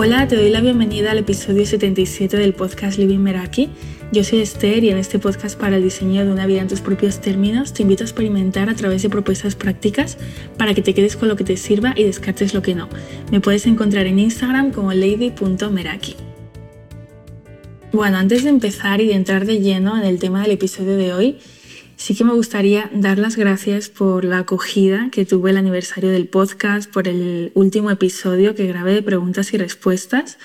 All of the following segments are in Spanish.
Hola, te doy la bienvenida al episodio 77 del podcast Living Meraki. Yo soy Esther y en este podcast para el diseño de una vida en tus propios términos te invito a experimentar a través de propuestas prácticas para que te quedes con lo que te sirva y descartes lo que no. Me puedes encontrar en Instagram como lady.meraki. Bueno, antes de empezar y de entrar de lleno en el tema del episodio de hoy, sí que me gustaría dar las gracias por la acogida que tuvo el aniversario del podcast, por el último episodio que grabé de preguntas y respuestas,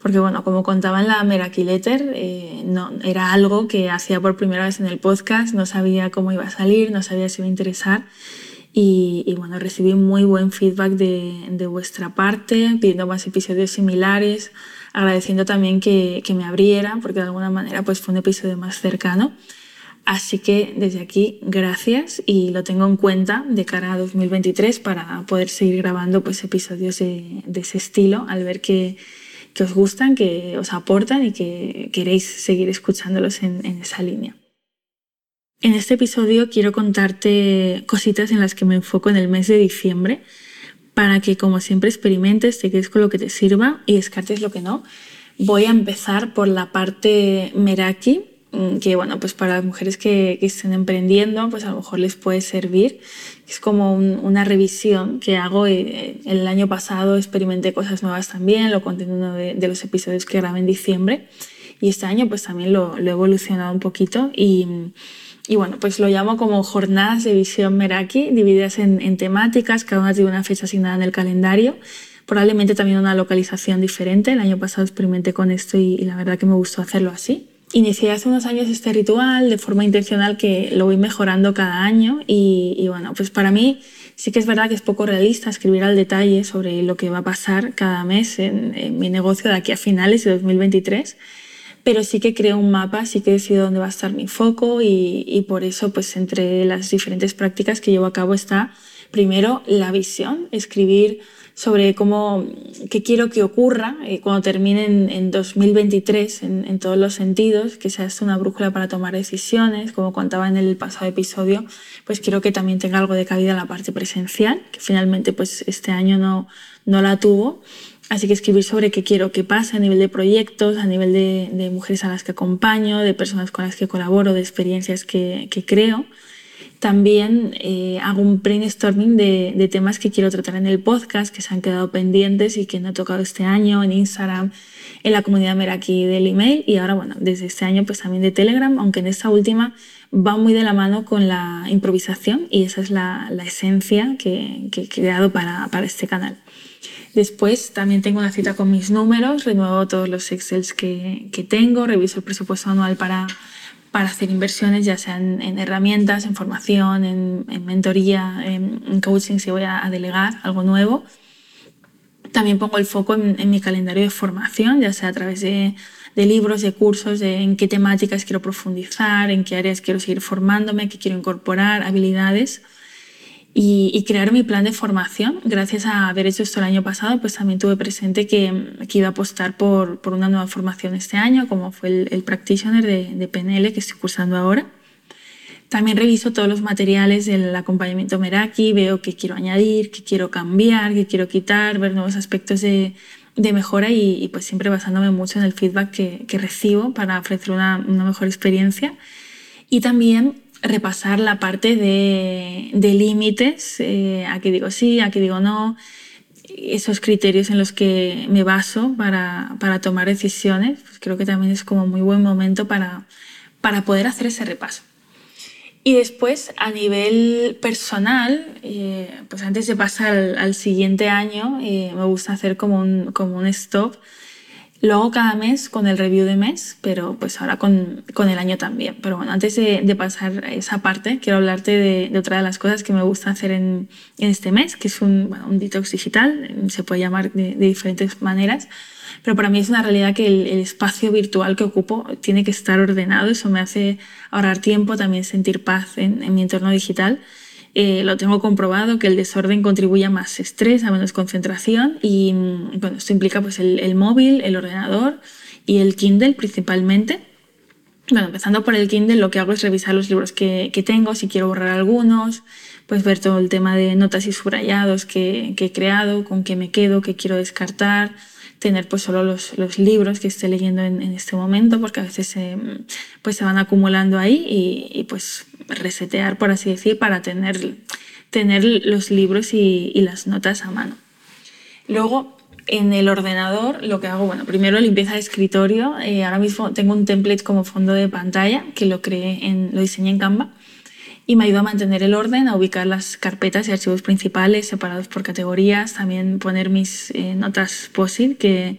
porque bueno, como contaba en la Meraki Letter, eh, no, era algo que hacía por primera vez en el podcast, no sabía cómo iba a salir, no sabía si iba a interesar. Y, bueno, recibí muy buen feedback de, de vuestra parte, pidiendo más episodios similares, agradeciendo también que, que, me abriera, porque de alguna manera pues fue un episodio más cercano. Así que desde aquí, gracias y lo tengo en cuenta de cara a 2023 para poder seguir grabando pues, episodios de, ese estilo al ver que, que, os gustan, que os aportan y que queréis seguir escuchándolos en, en esa línea. En este episodio quiero contarte cositas en las que me enfoco en el mes de diciembre para que, como siempre, experimentes, te quedes con lo que te sirva y descartes lo que no. Voy a empezar por la parte Meraki, que bueno, pues para las mujeres que, que, estén emprendiendo, pues a lo mejor les puede servir. Es como un, una revisión que hago. Eh, el año pasado experimenté cosas nuevas también, lo conté en uno de, los episodios que grabé en diciembre. Y este año pues también lo, lo he evolucionado un poquito y bueno, pues lo llamo como jornadas de visión Meraki, divididas en, temáticas, cada una tiene una fecha asignada en el calendario, probablemente también una localización diferente. El año pasado experimenté con esto y la verdad que me gustó hacerlo así. Inicié hace unos años este ritual de forma intencional que lo voy mejorando cada año y, y bueno, pues para mí sí que es verdad que es poco realista escribir al detalle sobre lo que va a pasar cada mes en, en mi negocio de aquí a finales de 2023 pero sí que creo un mapa, sí que decido dónde va a estar mi foco y, y, por eso, pues entre las diferentes prácticas que llevo a cabo está primero la visión, escribir sobre cómo, qué quiero que ocurra eh, cuando termine en, en 2023 en, en, todos los sentidos, que sea esto una brújula para tomar decisiones, como contaba en el pasado episodio, pues quiero que también tenga algo de cabida la parte presencial, que finalmente pues este año no, no la tuvo Así que escribir sobre qué quiero que pase a nivel de proyectos, a nivel de, de mujeres a las que acompaño, de personas con las que colaboro, de experiencias que, que creo. También eh, hago un brainstorming de, de, temas que quiero tratar en el podcast, que se han quedado pendientes y que no he tocado este año en Instagram, en la comunidad Meraki del email y ahora, bueno, desde este año pues también de Telegram, aunque en esta última va muy de la mano con la improvisación y esa es la, la esencia que, que he creado para, para este canal. Después también tengo una cita con mis números, renuevo todos los Excels que, que tengo, reviso el presupuesto anual para, para hacer inversiones, ya sean en herramientas, en formación, en, en mentoría, en, coaching, si voy a, delegar algo nuevo. También pongo el foco en, mi calendario de formación, ya sea a través de, libros, de cursos, en qué temáticas quiero profundizar, en qué áreas quiero seguir formándome, qué quiero incorporar, habilidades y, y, crear mi plan de formación. Gracias a haber hecho esto el año pasado, pues también tuve presente que, que iba a apostar por, por, una nueva formación este año, como fue el, el Practitioner de, de, PNL que estoy cursando ahora. También reviso todos los materiales del acompañamiento Meraki, veo qué quiero añadir, qué quiero cambiar, qué quiero quitar, ver nuevos aspectos de, de mejora y, y, pues siempre basándome mucho en el feedback que, que recibo para ofrecer una, una mejor experiencia. Y también repasar la parte de, de límites, eh, a qué digo sí, a qué digo no, esos criterios en los que me baso para, para tomar decisiones, pues creo que también es como muy buen momento para, para poder hacer ese repaso. Y después, a nivel personal, eh, pues antes de pasar al, al siguiente año, eh, me gusta hacer como un, como un stop lo hago cada mes con el review de mes, pero pues ahora con, con el año también. Pero bueno, antes de, de pasar esa parte, quiero hablarte de, de, otra de las cosas que me gusta hacer en, en este mes, que es un, bueno, un detox digital, se puede llamar de, de, diferentes maneras, pero para mí es una realidad que el, el, espacio virtual que ocupo tiene que estar ordenado, eso me hace ahorrar tiempo, también sentir paz en, en mi entorno digital eh, lo tengo comprobado que el desorden contribuye a más estrés, a menos concentración y bueno, esto implica pues el, el móvil, el ordenador y el Kindle principalmente. Bueno, empezando por el Kindle, lo que hago es revisar los libros que, que, tengo, si quiero borrar algunos, pues ver todo el tema de notas y subrayados que, que he creado, con qué me quedo, qué quiero descartar. Tener pues solo los, los libros que esté leyendo en, este momento, porque a veces pues se van acumulando ahí y, y, pues resetear, por así decir, para tener, tener los libros y, y las notas a mano. Luego, en el ordenador lo que hago, bueno, primero limpieza de escritorio. Eh, ahora mismo tengo un template como fondo de pantalla que lo creé en, lo diseñé en Canva y me ayuda a mantener el orden, a ubicar las carpetas y archivos principales separados por categorías, también poner mis eh, notas POSIT que,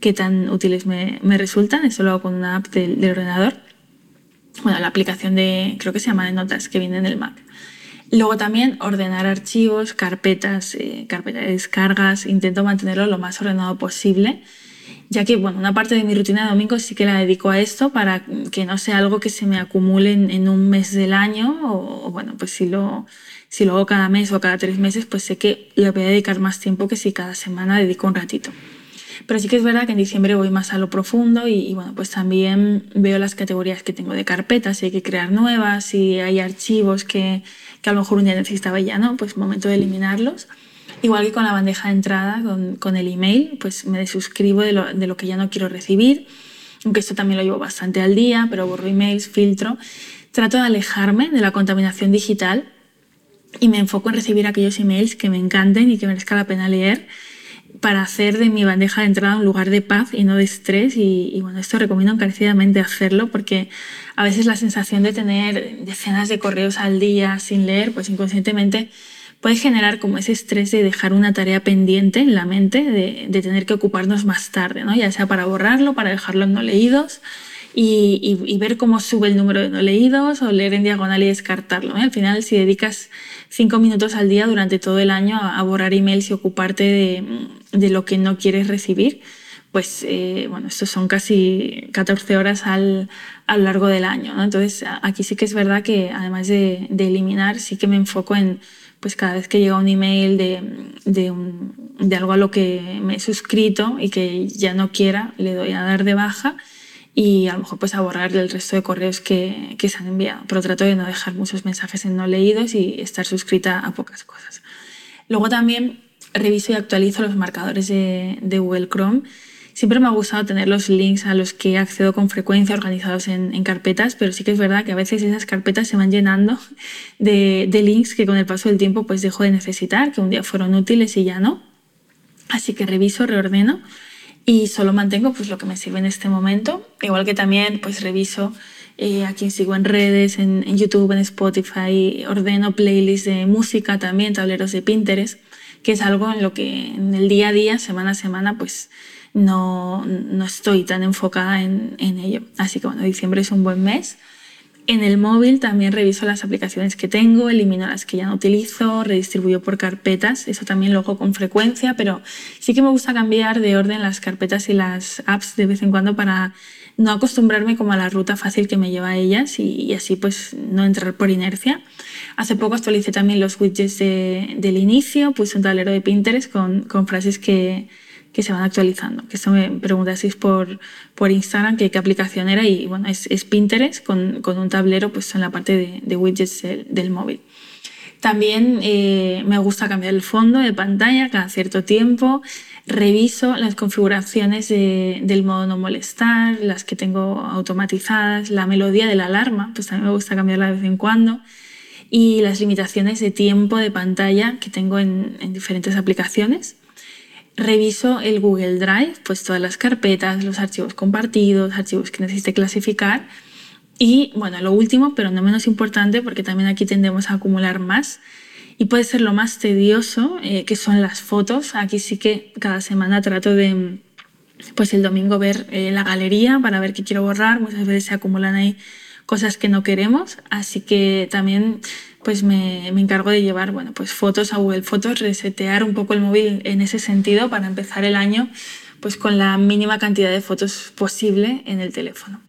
que tan útiles me, me, resultan. Eso lo hago con una app del, del ordenador. Bueno, la aplicación de, creo que se llama de notas, que viene en el Mac. Luego también ordenar archivos, carpetas, eh, carpetas de descargas, intento mantenerlo lo más ordenado posible, ya que bueno, una parte de mi rutina de domingo sí que la dedico a esto para que no sea algo que se me acumule en, un mes del año o, bueno, pues si lo, si lo hago cada mes o cada tres meses, pues sé que le voy a dedicar más tiempo que si cada semana dedico un ratito. Pero sí que es verdad que en diciembre voy más a lo profundo y, y, bueno, pues también veo las categorías que tengo de carpetas, si hay que crear nuevas, si hay archivos que, que a lo mejor un día necesitaba ya, ¿no? Pues momento de eliminarlos. Igual que con la bandeja de entrada, con, con el email, pues me desuscribo de lo, de lo que ya no quiero recibir, aunque esto también lo llevo bastante al día, pero borro emails, filtro. Trato de alejarme de la contaminación digital y me enfoco en recibir aquellos emails que me encanten y que merezca la pena leer para hacer de mi bandeja de entrada un lugar de paz y no de estrés. Y, bueno, esto recomiendo encarecidamente hacerlo porque a veces la sensación de tener decenas de correos al día sin leer, pues inconscientemente puede generar como ese estrés de dejar una tarea pendiente en la mente, de, de tener que ocuparnos más tarde, ¿no? ya sea para borrarlo, para dejarlo en no leídos. Y, y, y, ver cómo sube el número de no leídos o leer en diagonal y descartarlo. ¿eh? Al final, si dedicas cinco minutos al día durante todo el año a, borrar emails y ocuparte de, de, lo que no quieres recibir, pues eh, bueno, estos son casi 14 horas al, a lo largo del año. ¿no? Entonces, aquí sí que es verdad que además de, de, eliminar, sí que me enfoco en, pues cada vez que llega un email de, de, algo a lo que me he suscrito y que ya no quiera, le doy a dar de baja y a lo mejor pues a borrar el resto de correos que, que, se han enviado. Pero trato de no dejar muchos mensajes en no leídos y estar suscrita a pocas cosas. Luego también reviso y actualizo los marcadores de, de Google Chrome. Siempre me ha gustado tener los links a los que accedo con frecuencia organizados en, carpetas, pero sí que es verdad que a veces esas carpetas se van llenando de, de links que con el paso del tiempo pues dejo de necesitar, que un día fueron útiles y ya no. Así que reviso, reordeno y solo mantengo pues lo que me sirve en este momento, igual que también pues reviso eh, a quien sigo en redes, en, en, YouTube, en Spotify, ordeno playlists de música también, tableros de Pinterest, que es algo en lo que en el día a día, semana a semana, pues no, no estoy tan enfocada en, en ello. Así que bueno, diciembre es un buen mes en el móvil también reviso las aplicaciones que tengo, elimino las que ya no utilizo, redistribuyo por carpetas, eso también lo hago con frecuencia, pero sí que me gusta cambiar de orden las carpetas y las apps de vez en cuando para no acostumbrarme como a la ruta fácil que me lleva a ellas y, así pues no entrar por inercia. Hace poco actualicé también los widgets de, del inicio, puse un tablero de Pinterest con, con frases que, que se van actualizando. Que esto me preguntasteis por, por Instagram qué aplicación era y bueno, es, es Pinterest con, con, un tablero pues en la parte de, de widgets del, del, móvil. También eh, me gusta cambiar el fondo de pantalla cada cierto tiempo. Reviso las configuraciones de, del modo no molestar, las que tengo automatizadas, la melodía de la alarma, pues también me gusta cambiarla de vez en cuando y las limitaciones de tiempo de pantalla que tengo en, en diferentes aplicaciones reviso el Google Drive, pues todas las carpetas, los archivos compartidos, archivos que necesite clasificar. Y bueno, lo último, pero no menos importante, porque también aquí tendemos a acumular más y puede ser lo más tedioso, eh, que son las fotos. Aquí sí que cada semana trato de, pues el domingo ver eh, la galería para ver qué quiero borrar. Muchas veces se acumulan ahí cosas que no queremos, así que también pues me, me, encargo de llevar bueno, pues fotos a Google Fotos, resetear un poco el móvil en ese sentido para empezar el año pues con la mínima cantidad de fotos posible en el teléfono.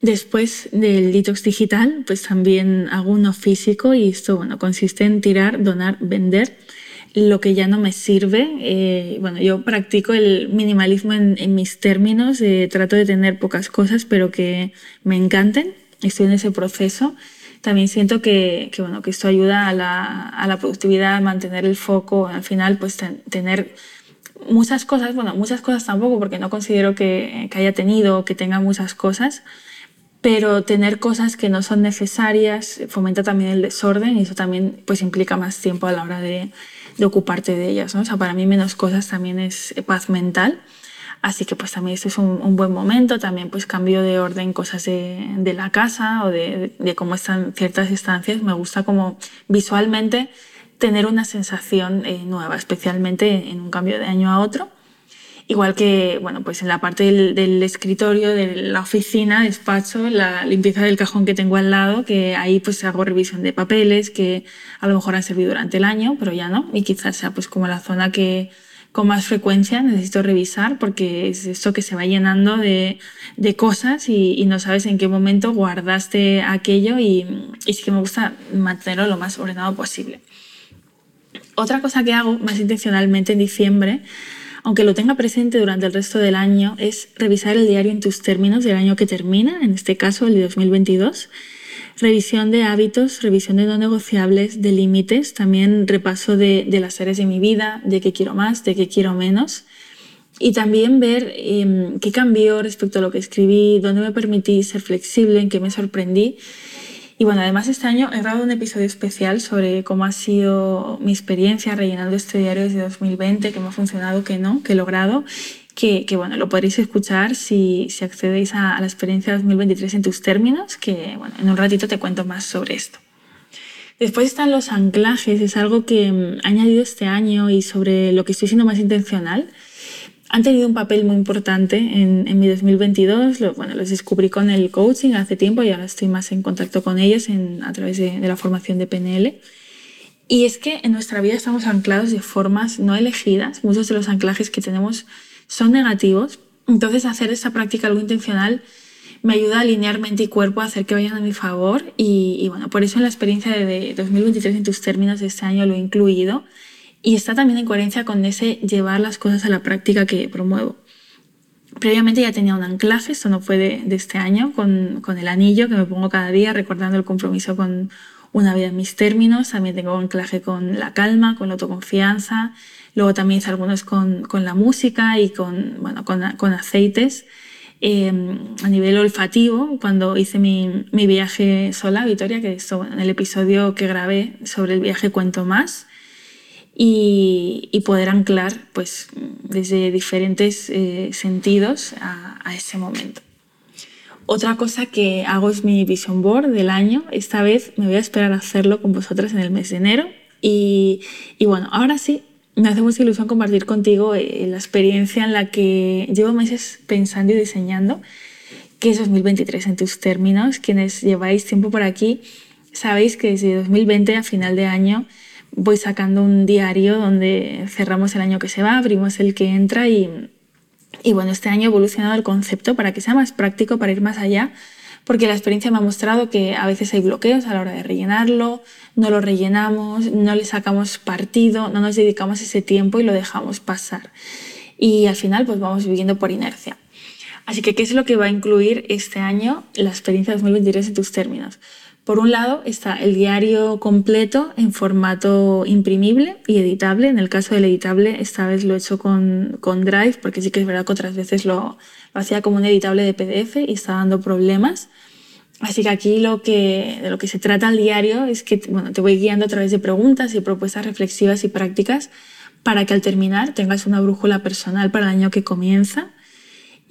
Después del detox digital, pues también hago uno físico y esto bueno, consiste en tirar, donar, vender lo que ya no me sirve. Eh, bueno, yo practico el minimalismo en, en mis términos, eh, trato de tener pocas cosas pero que me encanten, estoy en ese proceso también siento que, que, bueno, que esto ayuda a la, a la productividad, a mantener el foco, al final pues ten, tener muchas cosas, bueno, muchas cosas tampoco, porque no considero que, que haya tenido o que tenga muchas cosas, pero tener cosas que no son necesarias fomenta también el desorden y eso también pues implica más tiempo a la hora de, de ocuparte de ellas. ¿no? O sea, para mí menos cosas también es paz mental. Así que pues también este es un, un, buen momento, también pues cambio de orden cosas de, de la casa o de, de, cómo están ciertas estancias. Me gusta como visualmente tener una sensación eh, nueva, especialmente en un cambio de año a otro. Igual que, bueno, pues en la parte del, del, escritorio, de la oficina, despacho, la limpieza del cajón que tengo al lado, que ahí pues hago revisión de papeles que a lo mejor han servido durante el año, pero ya no. Y quizás sea pues como la zona que con más frecuencia necesito revisar porque es esto que se va llenando de, de cosas y, y, no sabes en qué momento guardaste aquello y, y sí que me gusta mantenerlo lo más ordenado posible. Otra cosa que hago más intencionalmente en diciembre aunque lo tenga presente durante el resto del año, es revisar el diario en tus términos del año que termina, en este caso el de 2022. Revisión de hábitos, revisión de no negociables, de límites, también repaso de, las áreas de mi vida, de qué quiero más, de qué quiero menos. Y también ver eh, qué cambió respecto a lo que escribí, dónde me permití ser flexible, en qué me sorprendí y bueno, además este año he grabado un episodio especial sobre cómo ha sido mi experiencia rellenando este diario desde 2020, que me ha funcionado, que no, que he logrado. Que, que bueno, lo podréis escuchar si, si accedéis a, a la experiencia 2023 en tus términos, que bueno, en un ratito te cuento más sobre esto. Después están los anclajes, es algo que mm, he añadido este año y sobre lo que estoy siendo más intencional han tenido un papel muy importante en, en mi 2022. Lo, bueno, los descubrí con el coaching hace tiempo y ahora estoy más en contacto con ellos en, a través de, de la formación de PNL. Y es que en nuestra vida estamos anclados de formas no elegidas. Muchos de los anclajes que tenemos son negativos. Entonces, hacer esa práctica algo intencional me ayuda a alinear mente y cuerpo, a hacer que vayan a mi favor. Y, y bueno, por eso en la experiencia de, de 2023, en tus términos de este año, lo he incluido y está también en coherencia con ese llevar las cosas a la práctica que promuevo. Previamente ya tenía un anclaje, esto no fue de, de este año, con, con, el anillo que me pongo cada día recordando el compromiso con una vida en mis términos. También tengo anclaje con la calma, con la autoconfianza. Luego también hice algunos con, con la música y con, bueno, con, con aceites. Eh, a nivel olfativo, cuando hice mi, mi viaje sola a Vitoria, que esto, bueno, en el episodio que grabé sobre el viaje cuento más, y, y, poder anclar pues, desde diferentes eh, sentidos a, a, ese momento. Otra cosa que hago es mi vision board del año. Esta vez me voy a esperar a hacerlo con vosotras en el mes de enero. Y, y bueno, ahora sí, me hace mucha ilusión compartir contigo eh, la experiencia en la que llevo meses pensando y diseñando, que es 2023 en tus términos. Quienes lleváis tiempo por aquí, sabéis que desde 2020 a final de año voy sacando un diario donde cerramos el año que se va, abrimos el que entra y, y bueno, este año he evolucionado el concepto para que sea más práctico, para ir más allá, porque la experiencia me ha mostrado que a veces hay bloqueos a la hora de rellenarlo, no lo rellenamos, no le sacamos partido, no nos dedicamos ese tiempo y lo dejamos pasar. Y al final pues vamos viviendo por inercia. Así que, ¿qué es lo que va a incluir este año la experiencia 2023 en tus términos? Por un lado está el diario completo en formato imprimible y editable. En el caso del editable, esta vez lo he hecho con, con Drive, porque sí que es verdad que otras veces lo, lo hacía como un editable de PDF y está dando problemas. Así que aquí lo que, lo que se trata el diario es que bueno, te voy guiando a través de preguntas y propuestas reflexivas y prácticas para que al terminar tengas una brújula personal para el año que comienza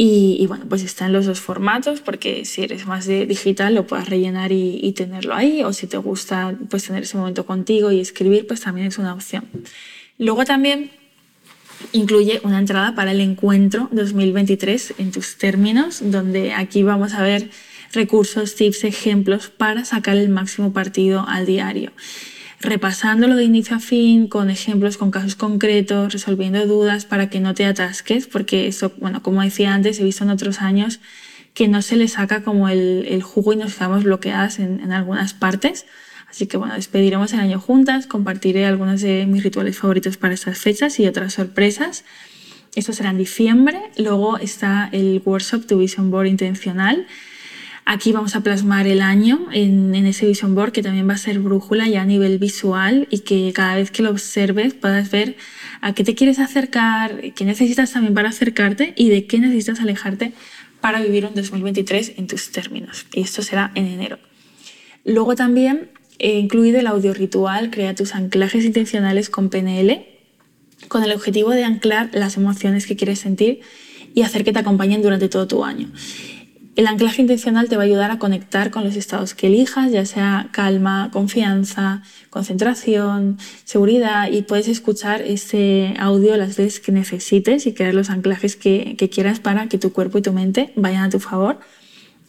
y, bueno, pues está en los dos formatos porque si eres más de digital lo puedes rellenar y, y, tenerlo ahí o si te gusta pues tener ese momento contigo y escribir pues también es una opción. Luego también incluye una entrada para el encuentro 2023 en tus términos donde aquí vamos a ver recursos, tips, ejemplos para sacar el máximo partido al diario repasándolo de inicio a fin, con ejemplos, con casos concretos, resolviendo dudas para que no te atasques, porque eso, bueno, como decía antes, he visto en otros años que no se le saca como el, el jugo y nos quedamos bloqueadas en, en, algunas partes. Así que bueno, despediremos el año juntas, compartiré algunos de mis rituales favoritos para estas fechas y otras sorpresas. Esto será en diciembre. Luego está el workshop Tu Vision Board Intencional, Aquí vamos a plasmar el año en, ese vision board que también va a ser brújula ya a nivel visual y que cada vez que lo observes puedas ver a qué te quieres acercar, qué necesitas también para acercarte y de qué necesitas alejarte para vivir un 2023 en tus términos. Y esto será en enero. Luego también he incluido el audio ritual, crea tus anclajes intencionales con PNL, con el objetivo de anclar las emociones que quieres sentir y hacer que te acompañen durante todo tu año. El anclaje intencional te va a ayudar a conectar con los estados que elijas, ya sea calma, confianza, concentración, seguridad, y puedes escuchar ese audio las veces que necesites y crear los anclajes que, quieras para que tu cuerpo y tu mente vayan a tu favor.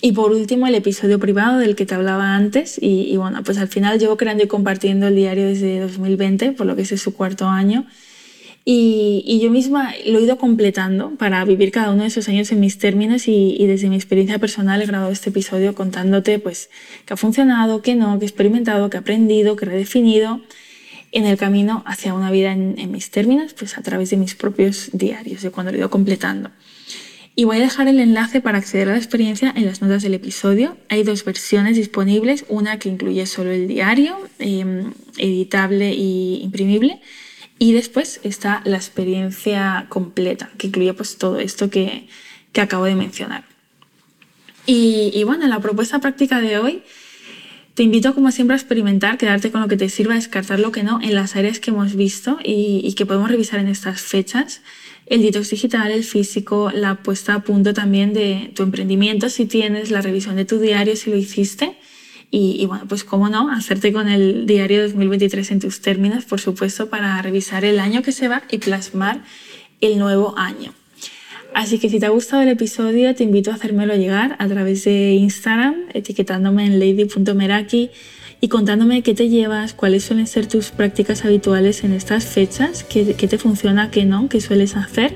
Y por último, el episodio privado del que te hablaba antes. Y, y bueno, pues al final llevo creando y compartiendo el diario desde 2020, por lo que es su cuarto año. Y, yo misma lo he ido completando para vivir cada uno de esos años en mis términos y, desde mi experiencia personal he grabado este episodio contándote pues qué ha funcionado, qué no, qué he experimentado, qué he aprendido, qué he redefinido en el camino hacia una vida en, en, mis términos, pues a través de mis propios diarios, de cuando lo he ido completando. Y voy a dejar el enlace para acceder a la experiencia en las notas del episodio. Hay dos versiones disponibles, una que incluye solo el diario, eh, editable e imprimible, y después está la experiencia completa, que incluye pues todo esto que, que acabo de mencionar. Y, y, bueno, la propuesta práctica de hoy, te invito como siempre a experimentar, quedarte con lo que te sirva, descartar lo que no en las áreas que hemos visto y, que podemos revisar en estas fechas. El detox digital, el físico, la puesta a punto también de tu emprendimiento si tienes, la revisión de tu diario si lo hiciste y, bueno, pues cómo no, hacerte con el diario 2023 en tus términos, por supuesto, para revisar el año que se va y plasmar el nuevo año. Así que si te ha gustado el episodio, te invito a hacérmelo llegar a través de Instagram, etiquetándome en lady.meraki y contándome qué te llevas, cuáles suelen ser tus prácticas habituales en estas fechas, qué, qué te funciona, qué no, qué sueles hacer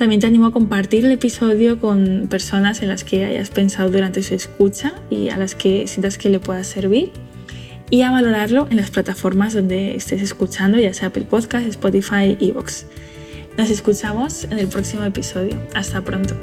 también te animo a compartir el episodio con personas en las que hayas pensado durante su escucha y a las que sientas que le pueda servir y a valorarlo en las plataformas donde estés escuchando, ya sea Apple Podcast, Spotify, Evox. Nos escuchamos en el próximo episodio. Hasta pronto.